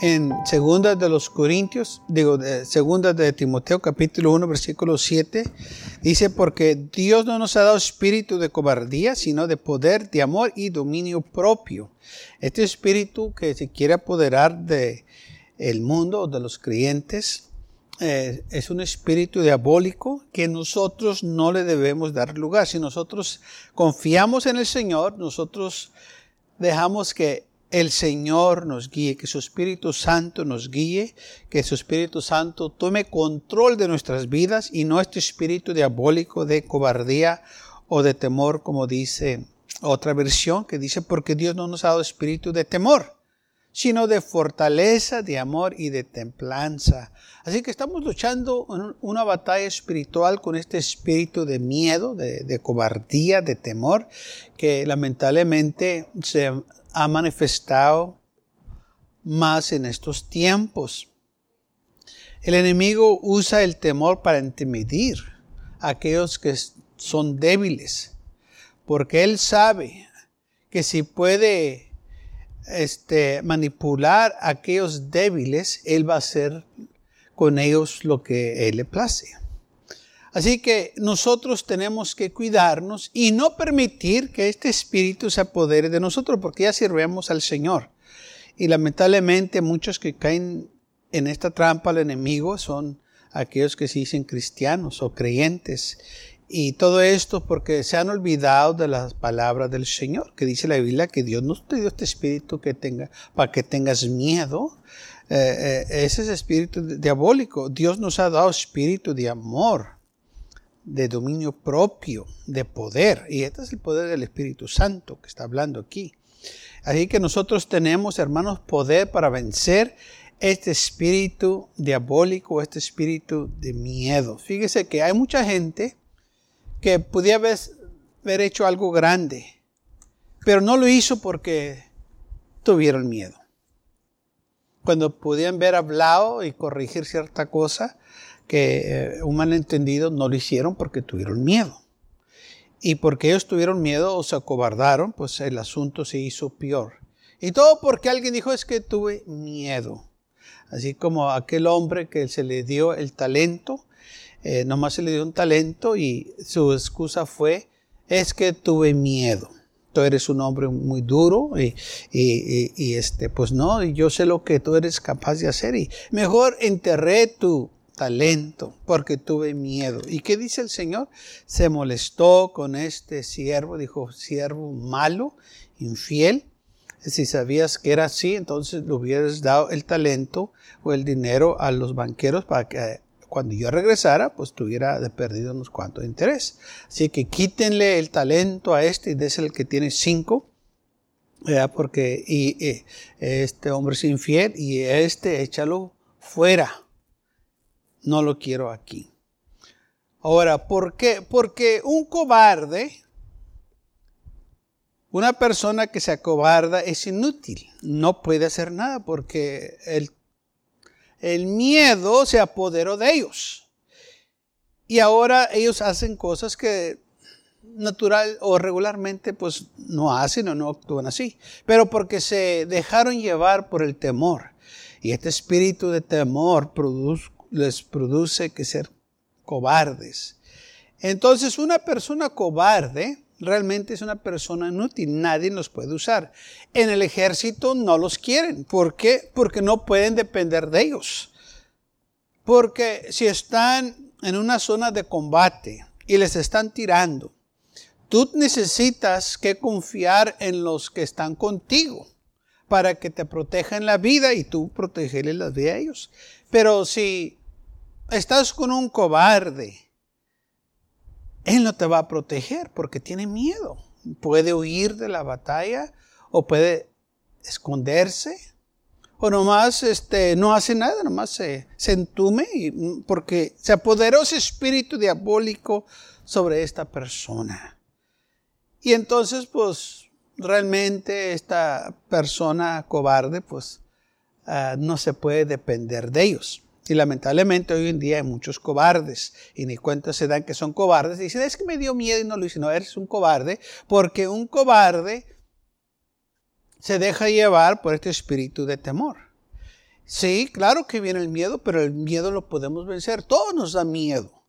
En segunda de los Corintios, digo, de, segunda de Timoteo capítulo 1 versículo 7, dice, porque Dios no nos ha dado espíritu de cobardía, sino de poder, de amor y dominio propio. Este espíritu que se quiere apoderar de el mundo, de los creyentes, eh, es un espíritu diabólico que nosotros no le debemos dar lugar. Si nosotros confiamos en el Señor, nosotros dejamos que el Señor nos guíe, que su Espíritu Santo nos guíe, que su Espíritu Santo tome control de nuestras vidas y no este espíritu diabólico de cobardía o de temor, como dice otra versión, que dice, porque Dios no nos ha dado espíritu de temor, sino de fortaleza, de amor y de templanza. Así que estamos luchando en una batalla espiritual con este espíritu de miedo, de, de cobardía, de temor, que lamentablemente se ha manifestado más en estos tiempos. El enemigo usa el temor para intimidar a aquellos que son débiles, porque él sabe que si puede este, manipular a aquellos débiles, él va a hacer con ellos lo que él le place. Así que nosotros tenemos que cuidarnos y no permitir que este espíritu se apodere de nosotros, porque ya sirvemos al Señor. Y lamentablemente muchos que caen en esta trampa al enemigo son aquellos que se dicen cristianos o creyentes. Y todo esto porque se han olvidado de las palabras del Señor, que dice la Biblia que Dios no te dio este espíritu que tenga, para que tengas miedo. Eh, eh, ese es espíritu diabólico. Dios nos ha dado espíritu de amor de dominio propio, de poder. Y este es el poder del Espíritu Santo que está hablando aquí. Así que nosotros tenemos, hermanos, poder para vencer este espíritu diabólico, este espíritu de miedo. Fíjese que hay mucha gente que podía haber, haber hecho algo grande, pero no lo hizo porque tuvieron miedo. Cuando podían ver hablado y corregir cierta cosa, que eh, un malentendido no lo hicieron porque tuvieron miedo. Y porque ellos tuvieron miedo o se acobardaron, pues el asunto se hizo peor. Y todo porque alguien dijo es que tuve miedo. Así como aquel hombre que se le dio el talento, eh, nomás se le dio un talento y su excusa fue, es que tuve miedo. Tú eres un hombre muy duro y, y, y, este, pues no, yo sé lo que tú eres capaz de hacer y mejor enterré tu, talento, porque tuve miedo. ¿Y qué dice el Señor? Se molestó con este siervo, dijo, siervo malo, infiel. Si sabías que era así, entonces le hubieras dado el talento o el dinero a los banqueros para que cuando yo regresara, pues tuviera de perdido unos cuantos interés. Así que quítenle el talento a este y déselo el que tiene cinco. porque y, este hombre es infiel y este échalo fuera no lo quiero aquí. Ahora, ¿por qué? Porque un cobarde, una persona que se acobarda es inútil, no puede hacer nada porque el, el miedo se apoderó de ellos. Y ahora ellos hacen cosas que natural o regularmente pues no hacen o no actúan así, pero porque se dejaron llevar por el temor. Y este espíritu de temor produce, les produce que ser cobardes. Entonces una persona cobarde realmente es una persona inútil, nadie los puede usar. En el ejército no los quieren. ¿Por qué? Porque no pueden depender de ellos. Porque si están en una zona de combate y les están tirando, tú necesitas que confiar en los que están contigo para que te protejan la vida y tú protegerles la vida a ellos. Pero si estás con un cobarde, él no te va a proteger porque tiene miedo. Puede huir de la batalla o puede esconderse o nomás este, no hace nada, nomás se, entume porque se apoderó ese espíritu diabólico sobre esta persona. Y entonces, pues, realmente esta persona cobarde, pues, ah, no se puede depender de ellos. Y lamentablemente hoy en día hay muchos cobardes y ni cuenta se dan que son cobardes. Dicen, es que me dio miedo y no lo hice. No, eres un cobarde porque un cobarde se deja llevar por este espíritu de temor. Sí, claro que viene el miedo, pero el miedo lo podemos vencer. Todo nos da miedo,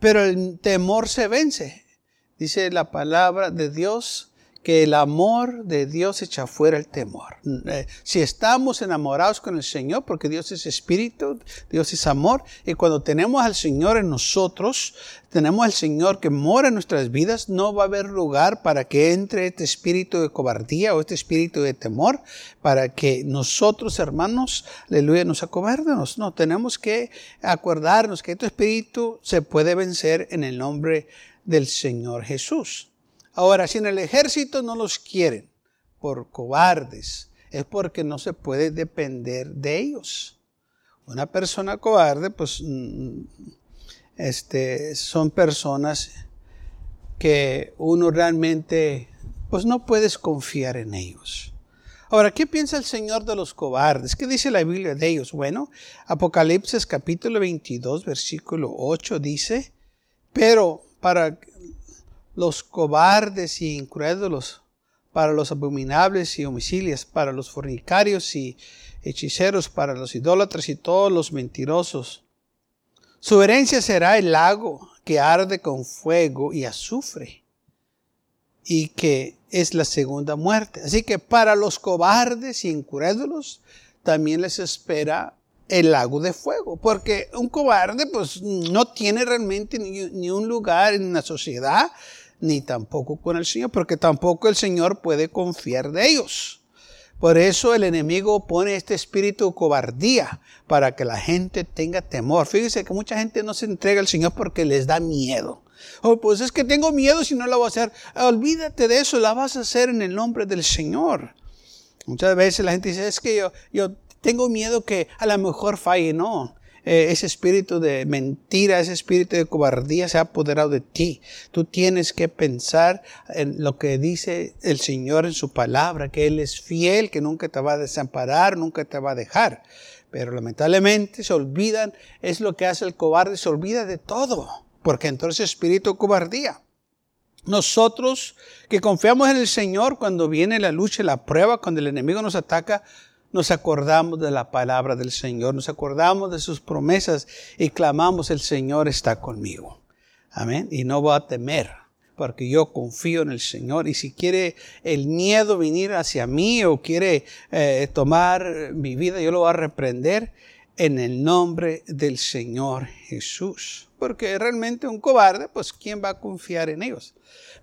pero el temor se vence. Dice la palabra de Dios que el amor de Dios echa fuera el temor. Eh, si estamos enamorados con el Señor, porque Dios es espíritu, Dios es amor, y cuando tenemos al Señor en nosotros, tenemos al Señor que mora en nuestras vidas, no va a haber lugar para que entre este espíritu de cobardía o este espíritu de temor, para que nosotros, hermanos, aleluya, nos acobardemos. No, tenemos que acordarnos que este espíritu se puede vencer en el nombre del Señor Jesús. Ahora, si en el ejército no los quieren por cobardes, es porque no se puede depender de ellos. Una persona cobarde, pues, mm, este, son personas que uno realmente, pues, no puedes confiar en ellos. Ahora, ¿qué piensa el Señor de los cobardes? ¿Qué dice la Biblia de ellos? Bueno, Apocalipsis capítulo 22, versículo 8 dice, pero para los cobardes y incrédulos, para los abominables y homicidios, para los fornicarios y hechiceros, para los idólatras y todos los mentirosos. Su herencia será el lago que arde con fuego y azufre, y que es la segunda muerte. Así que para los cobardes y incrédulos también les espera el lago de fuego, porque un cobarde pues no tiene realmente ni, ni un lugar en la sociedad, ni tampoco con el Señor, porque tampoco el Señor puede confiar de ellos. Por eso el enemigo pone este espíritu de cobardía para que la gente tenga temor. Fíjese que mucha gente no se entrega al Señor porque les da miedo. Oh, pues es que tengo miedo si no la voy a hacer. Olvídate de eso, la vas a hacer en el nombre del Señor. Muchas veces la gente dice, es que yo, yo tengo miedo que a lo mejor falle. No, eh, ese espíritu de mentira, ese espíritu de cobardía se ha apoderado de ti. Tú tienes que pensar en lo que dice el Señor en su palabra, que Él es fiel, que nunca te va a desamparar, nunca te va a dejar. Pero lamentablemente se olvidan, es lo que hace el cobarde, se olvida de todo, porque entonces espíritu de cobardía. Nosotros que confiamos en el Señor cuando viene la lucha la prueba, cuando el enemigo nos ataca, nos acordamos de la palabra del Señor, nos acordamos de sus promesas y clamamos, el Señor está conmigo. Amén. Y no voy a temer, porque yo confío en el Señor. Y si quiere el miedo venir hacia mí o quiere eh, tomar mi vida, yo lo voy a reprender en el nombre del Señor Jesús. Porque realmente un cobarde, pues ¿quién va a confiar en ellos?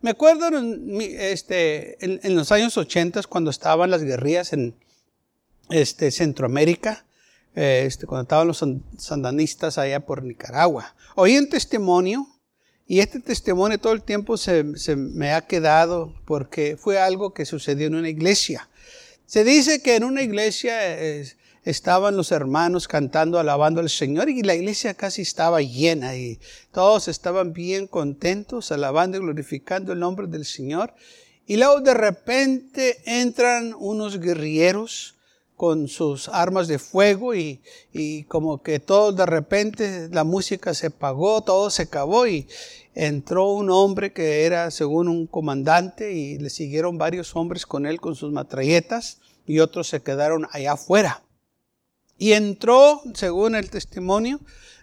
Me acuerdo en, este, en los años 80 cuando estaban las guerrillas en, este, Centroamérica, eh, este, cuando estaban los sandanistas allá por Nicaragua. Oí un testimonio y este testimonio todo el tiempo se, me ha quedado porque fue algo que sucedió en una iglesia. Se dice que en una iglesia estaban los hermanos cantando, alabando al Señor y la iglesia casi estaba llena y todos estaban bien contentos, alabando y glorificando el nombre del Señor. Y luego de repente entran unos guerrilleros con sus armas de fuego y, como que todo de repente la música se apagó, todo se acabó y entró un hombre que era según un comandante y le siguieron varios hombres con él con sus matralletas y otros se quedaron allá afuera. Y entró, según el testimonio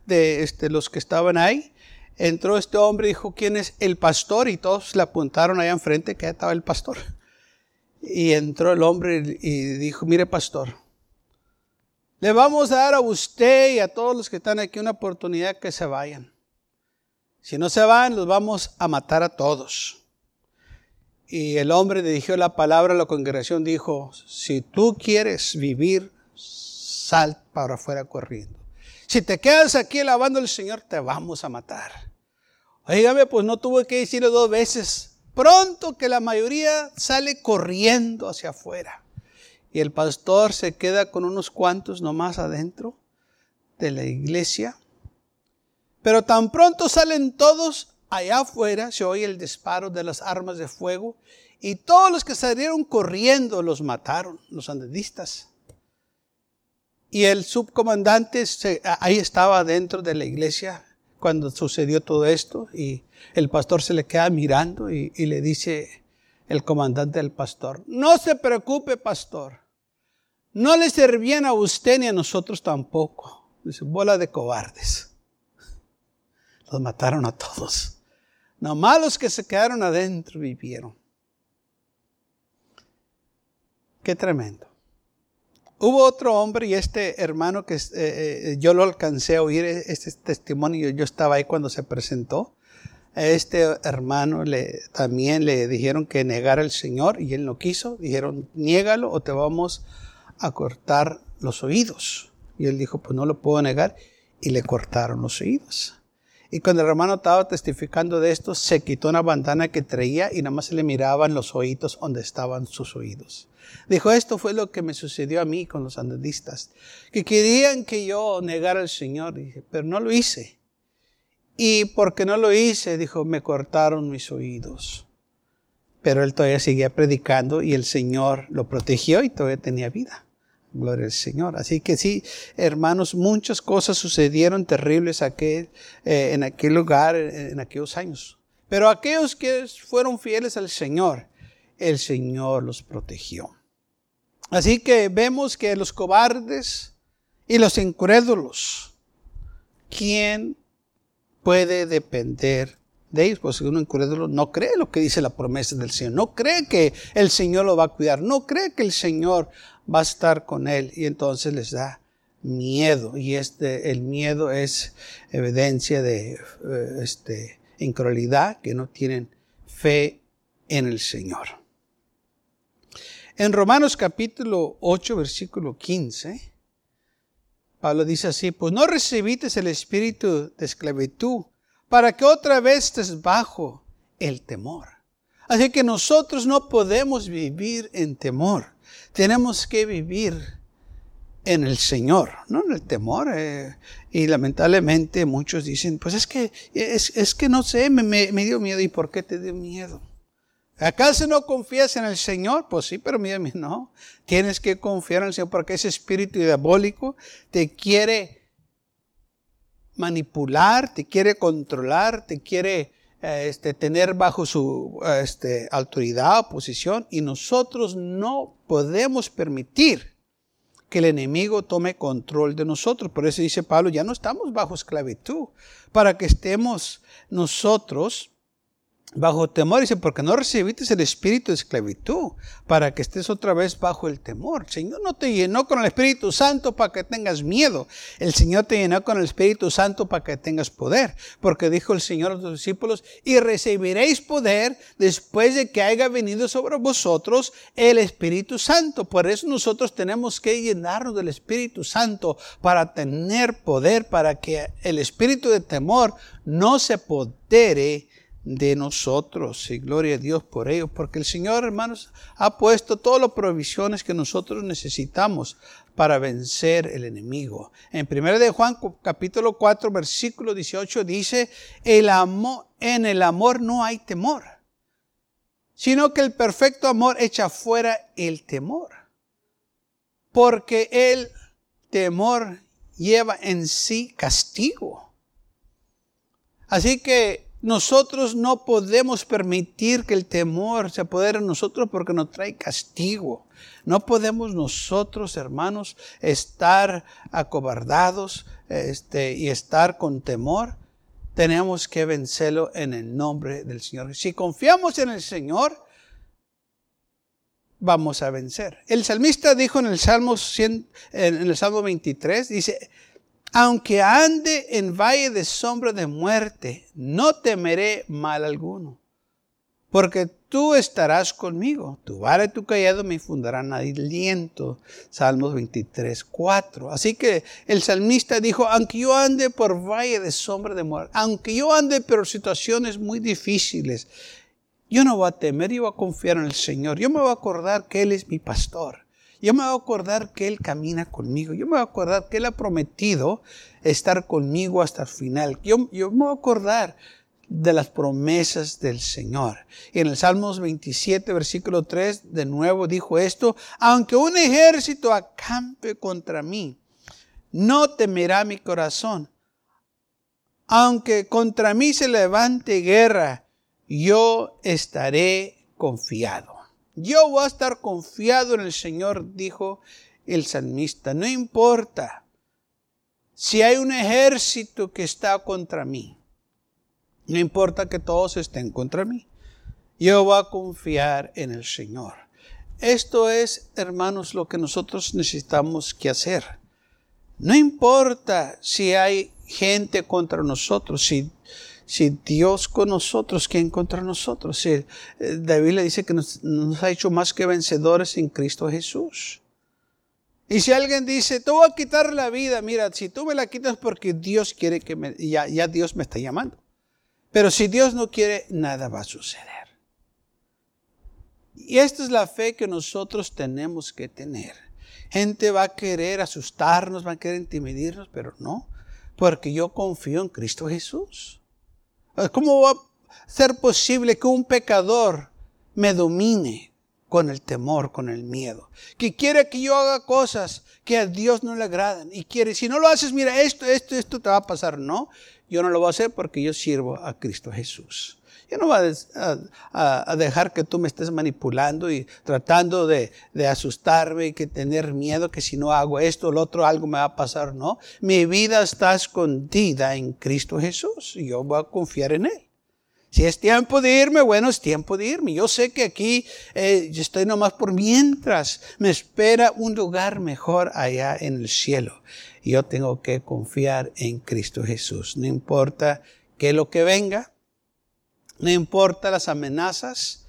de este, los que estaban ahí, entró este hombre y dijo, ¿quién es el pastor? Y todos le apuntaron allá enfrente que estaba el pastor. Y entró el hombre y dijo, mire pastor, le vamos a dar a usted y a todos los que están aquí una oportunidad que se vayan. Si no se van, los vamos a matar a todos. Y el hombre dirigió la palabra a la congregación, dijo, si tú quieres vivir, sal para afuera corriendo. Si te quedas aquí alabando al Señor, te vamos a matar. Oígame, pues no tuve que decirlo dos veces pronto que la mayoría sale corriendo hacia afuera. y el pastor se queda con unos cuantos nomás adentro de la iglesia. Pero tan pronto salen todos, allá afuera se oye el disparo de las armas de fuego y todos los que salieron corriendo los mataron, los andedistas. Y el subcomandante ahí estaba dentro de la iglesia cuando sucedió todo esto y el pastor se le queda mirando y, le dice el comandante del pastor, no se preocupe pastor, no le servían a usted ni a nosotros tampoco. Dice, bola de cobardes. Los mataron a todos. Nomás los que se quedaron adentro vivieron. Qué tremendo. Hubo otro hombre y este hermano que eh, eh, yo lo alcancé a oír este testimonio, yo estaba ahí cuando se presentó. Este hermano le, también le dijeron que negara al Señor y él no quiso. Dijeron, niégalo o te vamos a cortar los oídos. Y él dijo, pues no lo puedo negar. Y le cortaron los oídos. Y cuando el hermano estaba testificando de esto, se quitó una bandana que traía y nada más se le miraban los oídos donde estaban sus oídos. Dijo, esto fue lo que me sucedió a mí con los andadistas, que querían que yo negara al Señor, dije, pero no lo hice. Y porque no lo hice, dijo, me cortaron mis oídos. Pero él todavía seguía predicando y el Señor lo protegió y todavía tenía vida. Gloria al Señor. Así que sí, hermanos, muchas cosas sucedieron terribles aquel, eh, en aquel lugar, en aquellos años. Pero aquellos que fueron fieles al Señor, el Señor los protegió. Así que vemos que los cobardes y los incrédulos, ¿quién puede depender de ellos? Pues un incrédulo no cree lo que dice la promesa del Señor, no cree que el Señor lo va a cuidar, no cree que el Señor va a estar con él y entonces les da miedo y este el miedo es evidencia de eh, este incredulidad que no tienen fe en el Señor. En Romanos capítulo 8 versículo 15 Pablo dice así, pues no recibiste el espíritu de esclavitud para que otra vez estés bajo el temor. Así que nosotros no podemos vivir en temor tenemos que vivir en el Señor, no en el temor. Eh, y lamentablemente muchos dicen, pues es que, es, que no sé, me, me, dio miedo. ¿Y por qué te dio miedo? ¿Acaso no confías en el Señor? Pues sí, pero mira, no. Tienes que confiar en el Señor porque ese espíritu diabólico te quiere manipular, te quiere controlar, te quiere este, tener bajo su este, autoridad o posición y nosotros no podemos permitir que el enemigo tome control de nosotros. Por eso dice Pablo, ya no estamos bajo esclavitud, para que estemos nosotros bajo temor. Dice, porque no recibiste el espíritu de esclavitud para que estés otra vez bajo el temor. Señor no te llenó con el Espíritu Santo para que tengas miedo. El Señor te llenó con el Espíritu Santo para que tengas poder. Porque dijo el Señor a los discípulos, y recibiréis poder después de que haya venido sobre vosotros el Espíritu Santo. Por eso nosotros tenemos que llenarnos del Espíritu Santo para tener poder, para que el espíritu de temor no se podere de nosotros. Y gloria a Dios por ello, porque el Señor, hermanos, ha puesto todas las provisiones que nosotros necesitamos para vencer el enemigo. En 1 de Juan capítulo 4 versículo 18 dice, el amor, en el amor no hay temor, sino que el perfecto amor echa fuera el temor. Porque el temor lleva en sí castigo. Así que nosotros no podemos permitir que el temor se apodere en nosotros porque nos trae castigo. No podemos nosotros, hermanos, estar acobardados este, y estar con temor. Tenemos que vencerlo en el nombre del Señor. Si confiamos en el Señor, vamos a vencer. El salmista dijo en el Salmo, en el Salmo 23, dice, aunque ande en valle de sombra de muerte, no temeré mal alguno, porque tú estarás conmigo. Tu vara y tu callado me infundarán aliento. Salmos 23, 4. Así que el salmista dijo, aunque yo ande por valle de sombra de muerte, aunque yo ande por situaciones muy difíciles, yo no voy a temer, yo voy a confiar en el Señor. Yo me voy a acordar que Él es mi pastor. Yo me voy a acordar que Él camina conmigo. Yo me voy a acordar que Él ha prometido estar conmigo hasta el final. Yo, yo me voy a acordar de las promesas del Señor. Y en el Salmos 27, versículo 3, de nuevo dijo esto, aunque un ejército acampe contra mí, no temerá mi corazón. Aunque contra mí se levante guerra, yo estaré confiado. Yo voy a estar confiado en el Señor, dijo el salmista. No importa si hay un ejército que está contra mí. No importa que todos estén contra mí. Yo voy a confiar en el Señor. Esto es, hermanos, lo que nosotros necesitamos que hacer. No importa si hay gente contra nosotros, si, si Dios con nosotros, ¿quién contra nosotros? Si, eh, David le dice que nos, ha hecho más que vencedores en Cristo Jesús. Y si alguien dice, te voy a quitar la vida, mira, si tú me la quitas porque Dios quiere que me, ya, ya Dios me está llamando. Pero si Dios no quiere, nada va a suceder. Y esta es la fe que nosotros tenemos que tener. Gente va a querer asustarnos, va a querer intimidarnos, pero no, porque yo confío en Cristo Jesús. ¿Cómo va a ser posible que un pecador me domine con el temor, con el miedo? Que quiere que yo haga cosas que a Dios no le agradan y quiere, si no lo haces, mira, esto, esto, esto te va a pasar. No, yo no lo voy a hacer porque yo sirvo a Cristo Jesús. Yo no voy a, dejar que tú me estés manipulando y tratando de, asustarme y que tener miedo que si no hago esto o lo otro algo me va a pasar. No, mi vida está escondida en Cristo Jesús y yo voy a confiar en Él. Si es tiempo de irme, bueno, es tiempo de irme. Yo sé que aquí eh, yo estoy nomás por mientras. Me espera un lugar mejor allá en el cielo. Yo tengo que confiar en Cristo Jesús. No importa qué lo que venga, no importa las amenazas,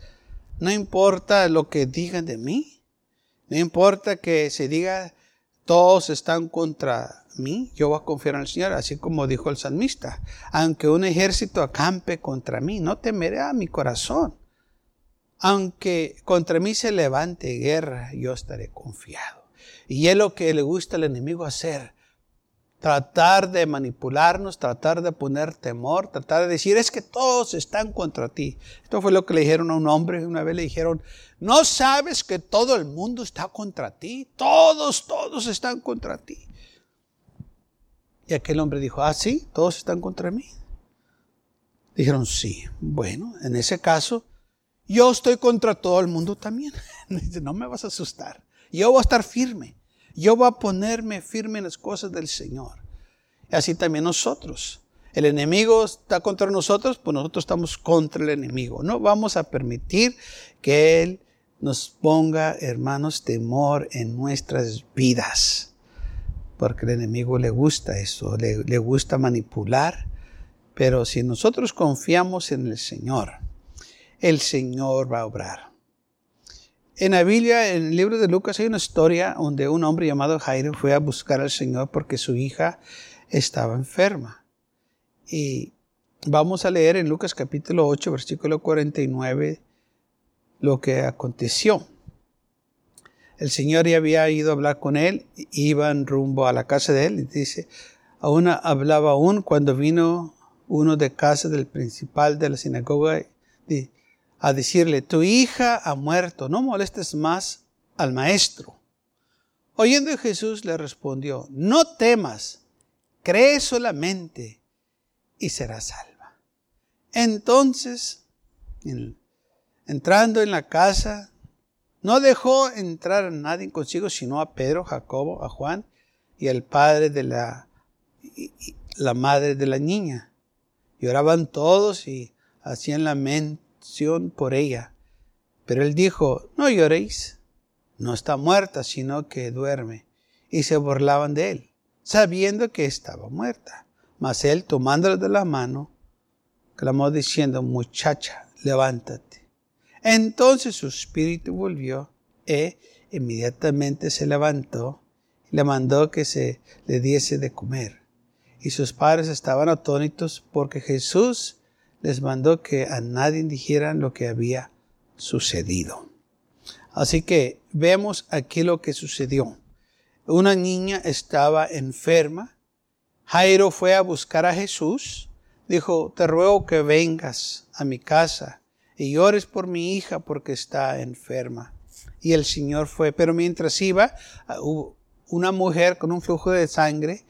no importa lo que digan de mí, no importa que se diga todos están contra mí, yo voy a confiar en el Señor, así como dijo el salmista. Aunque un ejército acampe contra mí, no temeré a mi corazón. Aunque contra mí se levante guerra, yo estaré confiado. Y es lo que le gusta al enemigo hacer, tratar de manipularnos, tratar de poner temor, tratar de decir, es que todos están contra ti. Esto fue lo que le dijeron a un hombre, una vez le dijeron, no sabes que todo el mundo está contra ti, todos, todos están contra ti. Y aquel hombre dijo, ah, sí, todos están contra mí. Dijeron, sí, bueno, en ese caso, yo estoy contra todo el mundo también. no me vas a asustar, yo voy a estar firme. Yo voy a ponerme firme en las cosas del Señor. Así también nosotros. El enemigo está contra nosotros, pues nosotros estamos contra el enemigo. No vamos a permitir que Él nos ponga, hermanos, temor en nuestras vidas. Porque el enemigo le gusta eso, le, le gusta manipular. Pero si nosotros confiamos en el Señor, el Señor va a obrar. En la Biblia, en el libro de Lucas, hay una historia donde un hombre llamado Jairo fue a buscar al Señor porque su hija estaba enferma. Y vamos a leer en Lucas capítulo 8, versículo 49, lo que aconteció. El Señor ya había ido a hablar con él, iban rumbo a la casa de él, y dice, aún hablaba aún cuando vino uno de casa del principal de la sinagoga, a decirle, tu hija ha muerto, no molestes más al maestro. Oyendo Jesús le respondió, no temas, cree solamente y serás salva. Entonces, entrando en la casa, no dejó entrar a nadie consigo, sino a Pedro, Jacobo, a Juan y al padre de la, la madre de la niña. Lloraban todos y hacían lamento por ella. Pero él dijo, no lloréis, no está muerta, sino que duerme. Y se burlaban de él, sabiendo que estaba muerta. Mas él, tomándola de la mano, clamó diciendo, muchacha, levántate. Entonces su espíritu volvió e inmediatamente se levantó y le mandó que se le diese de comer. Y sus padres estaban atónitos porque Jesús les mandó que a nadie dijeran lo que había sucedido. Así que vemos aquí lo que sucedió. Una niña estaba enferma. Jairo fue a buscar a Jesús. Dijo, te ruego que vengas a mi casa y llores por mi hija porque está enferma. Y el Señor fue. Pero mientras iba, ah, una mujer con un flujo de sangre,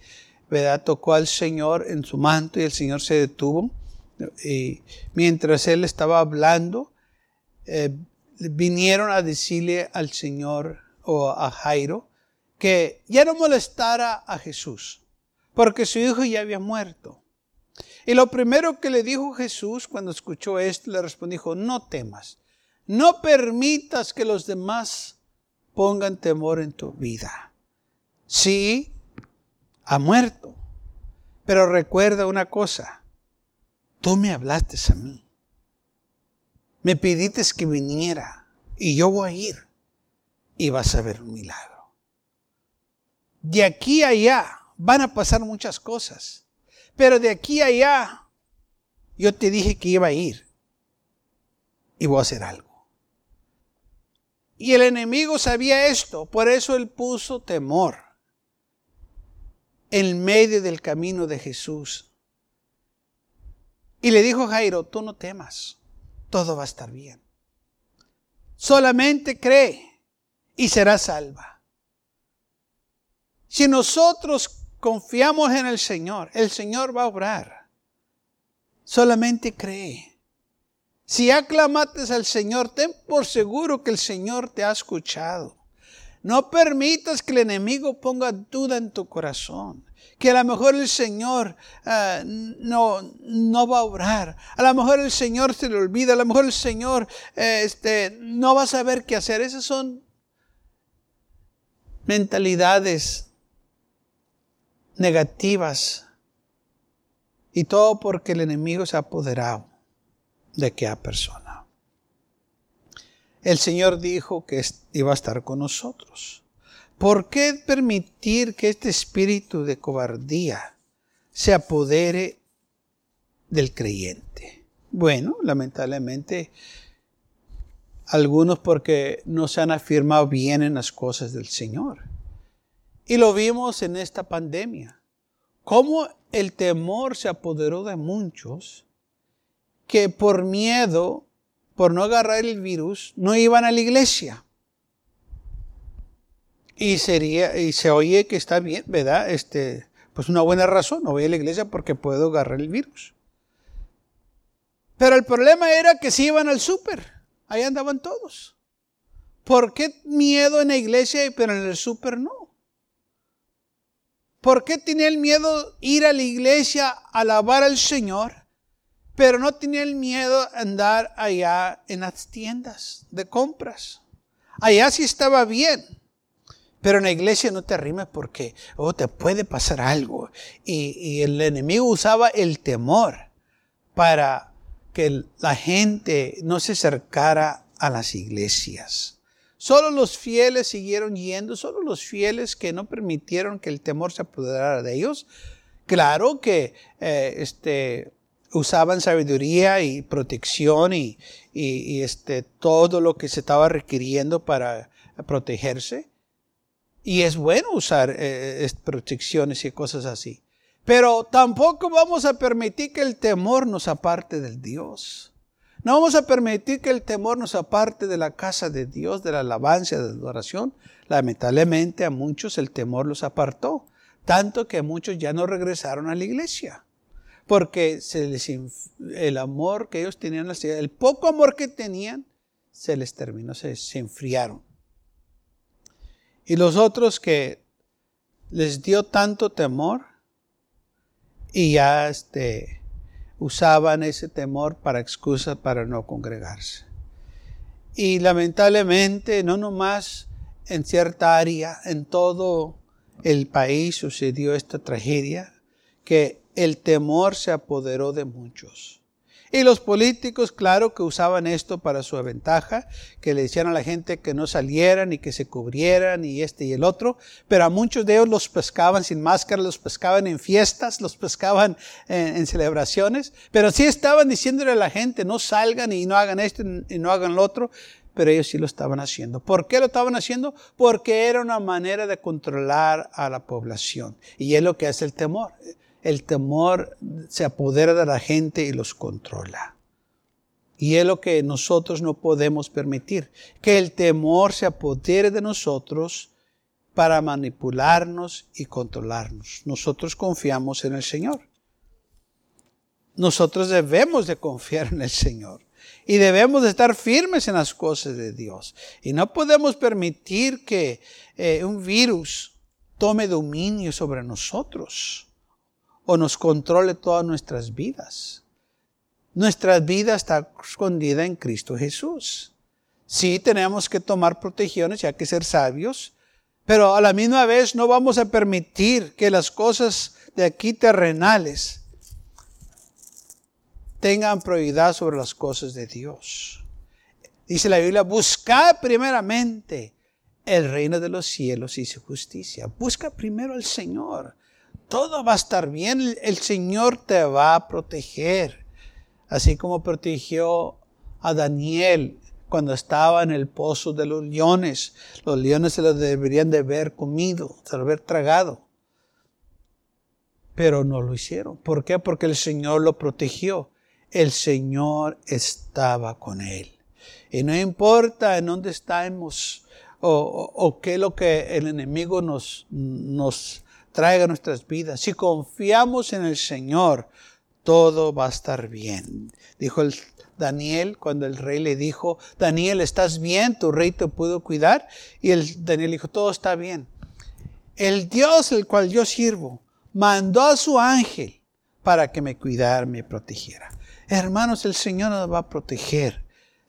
¿verdad? Tocó al Señor en su manto y el Señor se detuvo. Y mientras él estaba hablando, eh, vinieron a decirle al Señor o a Jairo que ya no molestara a Jesús, porque su hijo ya había muerto. Y lo primero que le dijo Jesús cuando escuchó esto, le respondió, no temas, no permitas que los demás pongan temor en tu vida. Sí, ha muerto, pero recuerda una cosa, tú me hablaste a mí, me pidiste que viniera y yo voy a ir y vas a ver un milagro. De aquí a allá van a pasar muchas cosas, pero de aquí a allá yo te dije que iba a ir y voy a hacer algo. Y el enemigo sabía esto, por eso él puso temor en medio del camino de Jesús. Y le dijo Jairo, tú no temas, todo va a estar bien. Solamente cree y serás salva. Si nosotros confiamos en el Señor, el Señor va a obrar. Solamente cree. Si aclamates al Señor, ten por seguro que el Señor te ha escuchado. No permitas que el enemigo ponga duda en tu corazón. Que a lo mejor el Señor ah, no, no va a obrar. A lo mejor el Señor se le olvida. A lo mejor el Señor eh, este, no va a saber qué hacer. Esas son mentalidades negativas. Y todo porque el enemigo se ha apoderado de aquella persona. El Señor dijo que iba a estar con nosotros. ¿Por qué permitir que este espíritu de cobardía se apodere del creyente? Bueno, lamentablemente, algunos porque no se han afirmado bien en las cosas del Señor. Y lo vimos en esta pandemia. Cómo el temor se apoderó de muchos que por miedo, por no agarrar el virus, no iban a la iglesia. Y sería, y se oye que está bien, ¿verdad? Este, pues una buena razón, no voy a la iglesia porque puedo agarrar el virus. Pero el problema era que si iban al súper, ahí andaban todos. ¿Por qué miedo en la iglesia pero en el súper no? ¿Por qué tenía el miedo ir a la iglesia a alabar al Señor pero no tenía el miedo andar allá en las tiendas de compras. Allá sí estaba bien. Pero en la iglesia no te arrimes porque oh, te puede pasar algo. Y, y el enemigo usaba el temor para que la gente no se acercara a las iglesias. Solo los fieles siguieron yendo, solo los fieles que no permitieron que el temor se apoderara de ellos. Claro que eh, este, usaban sabiduría y protección y, este, todo lo que se estaba requiriendo para protegerse. Y es bueno usar eh, protecciones y cosas así. Pero tampoco vamos a permitir que el temor nos aparte del Dios. No vamos a permitir que el temor nos aparte de la casa de Dios, de la alabanza, de la adoración. Lamentablemente a muchos el temor los apartó, tanto que muchos ya no regresaron a la iglesia porque se les, el amor que ellos tenían, el poco amor que tenían, se les terminó, se, enfriaron. Y los otros que les dio tanto temor y ya este, usaban ese temor para excusa para no congregarse. Y lamentablemente, no nomás en cierta área, en todo el país sucedió esta tragedia, que el temor se apoderó de muchos. Y los políticos, claro, que usaban esto para su ventaja, que le decían a la gente que no salieran y que se cubrieran y este y el otro, pero a muchos de ellos los pescaban sin máscara, los pescaban en fiestas, los pescaban en, celebraciones, pero sí estaban diciéndole a la gente, no salgan y no hagan esto y no hagan lo otro, pero ellos sí lo estaban haciendo. ¿Por qué lo estaban haciendo? Porque era una manera de controlar a la población. Y es lo que hace el temor. El temor se apodera de la gente y los controla. Y es lo que nosotros no podemos permitir, que el temor se apodere de nosotros para manipularnos y controlarnos. Nosotros confiamos en el Señor. Nosotros debemos de confiar en el Señor y debemos de estar firmes en las cosas de Dios. Y no podemos permitir que eh, un virus tome dominio sobre nosotros o nos controle todas nuestras vidas. Nuestra vida está escondida en Cristo Jesús. Sí, tenemos que tomar protecciones y hay que ser sabios, pero a la misma vez no vamos a permitir que las cosas de aquí terrenales tengan prioridad sobre las cosas de Dios. Dice la Biblia, buscad primeramente el reino de los cielos y su justicia. Busca primero al Señor. Todo va a estar bien. El Señor te va a proteger. Así como protegió a Daniel cuando estaba en el pozo de los leones. Los leones se lo deberían de haber comido, se lo haber tragado. Pero no lo hicieron. ¿Por qué? Porque el Señor lo protegió el Señor estaba con él. Y no importa en dónde estamos o, qué es lo que el enemigo nos, nos traiga nuestras vidas. Si confiamos en el Señor, todo va a estar bien. Dijo el Daniel cuando el rey le dijo, Daniel, ¿estás bien? ¿Tu rey te pudo cuidar? Y el Daniel dijo, todo está bien. El Dios el cual yo sirvo mandó a su ángel para que me cuidara, me protegiera. Hermanos, el Señor nos va a proteger.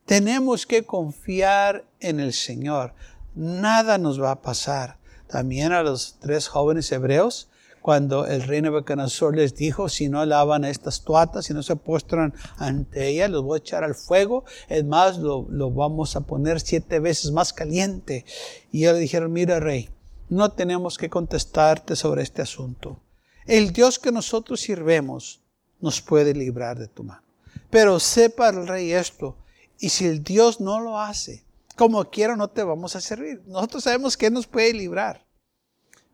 Tenemos que confiar en el Señor. Nada nos va a pasar. También a los tres jóvenes hebreos, cuando el rey Nebuchadnezzar les dijo, si no lavan estas tuatas, si no se postran ante ellas, los voy a echar al fuego. Es más, lo, lo vamos a poner siete veces más caliente. Y ellos le dijeron, mira rey, no tenemos que contestarte sobre este asunto. El Dios que nosotros sirvemos nos puede librar de tu mano. Pero sepa el rey esto, y si el Dios no lo hace, como quiera no te vamos a servir. Nosotros sabemos que nos puede librar.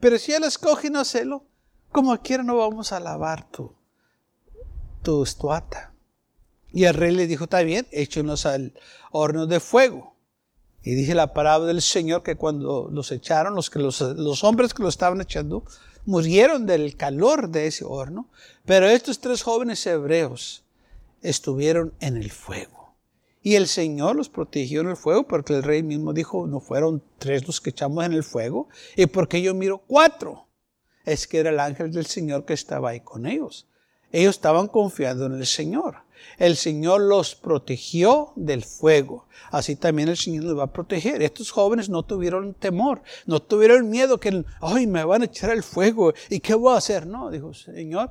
Pero si Él escoge no hacerlo, como quiera no vamos a lavar tu, tu estuata. Y el rey le dijo, está bien, échenos al horno de fuego. Y dice la palabra del Señor que cuando los echaron, los, que los, los hombres que lo estaban echando, murieron del calor de ese horno. Pero estos tres jóvenes hebreos, estuvieron en el fuego. Y el Señor los protegió en el fuego porque el rey mismo dijo, no fueron tres los que echamos en el fuego. ¿Y porque yo miro cuatro? Es que era el ángel del Señor que estaba ahí con ellos. Ellos estaban confiando en el Señor. El Señor los protegió del fuego. Así también el Señor los va a proteger. Estos jóvenes no tuvieron temor, no tuvieron miedo que, ay, me van a echar el fuego. ¿Y qué voy a hacer? No, dijo, Señor,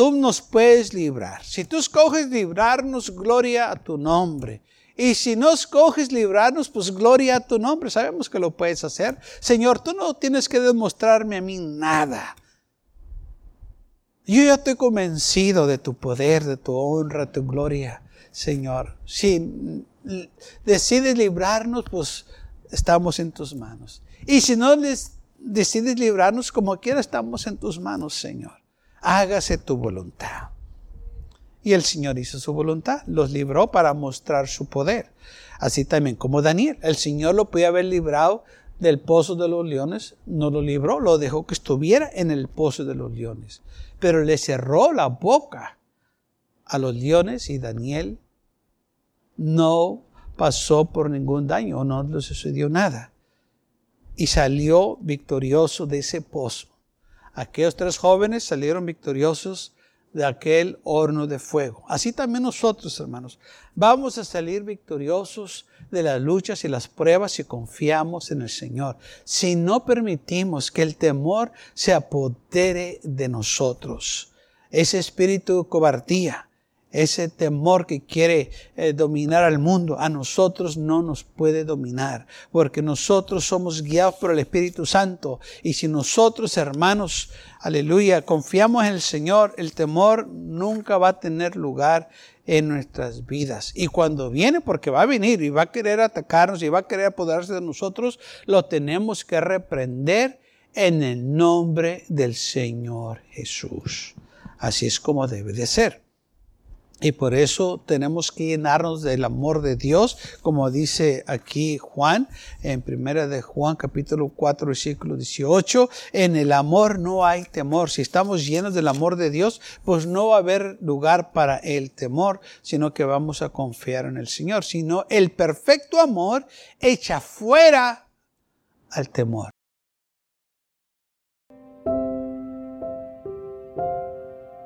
tú nos puedes librar. Si tú escoges librarnos, gloria a tu nombre. Y si no escoges librarnos, pues gloria a tu nombre. Sabemos que lo puedes hacer. Señor, tú no tienes que demostrarme a mí nada. Yo ya estoy convencido de tu poder, de tu honra, tu gloria, Señor. Si decides librarnos, pues estamos en tus manos. Y si no decides librarnos, como quiera, estamos en tus manos, Señor hágase tu voluntad. Y el Señor hizo su voluntad, los libró para mostrar su poder. Así también como Daniel, el Señor lo podía haber librado del pozo de los leones, no lo libró, lo dejó que estuviera en el pozo de los leones. Pero le cerró la boca a los leones y Daniel no pasó por ningún daño, no le sucedió nada. Y salió victorioso de ese pozo. Aquellos tres jóvenes salieron victoriosos de aquel horno de fuego. Así también nosotros, hermanos, vamos a salir victoriosos de las luchas y las pruebas si confiamos en el Señor. Si no permitimos que el temor se apodere de nosotros. Ese espíritu cobardía, ese temor que quiere eh, dominar al mundo, a nosotros no nos puede dominar, porque nosotros somos guiados por el Espíritu Santo. Y si nosotros, hermanos, aleluya, confiamos en el Señor, el temor nunca va a tener lugar en nuestras vidas. Y cuando viene, porque va a venir y va a querer atacarnos y va a querer apoderarse de nosotros, lo tenemos que reprender en el nombre del Señor Jesús. Así es como debe de ser. Y por eso tenemos que llenarnos del amor de Dios, como dice aquí Juan, en primera de Juan capítulo 4 versículo 18, en el amor no hay temor. Si estamos llenos del amor de Dios, pues no va a haber lugar para el temor, sino que vamos a confiar en el Señor, sino el perfecto amor echa fuera al temor.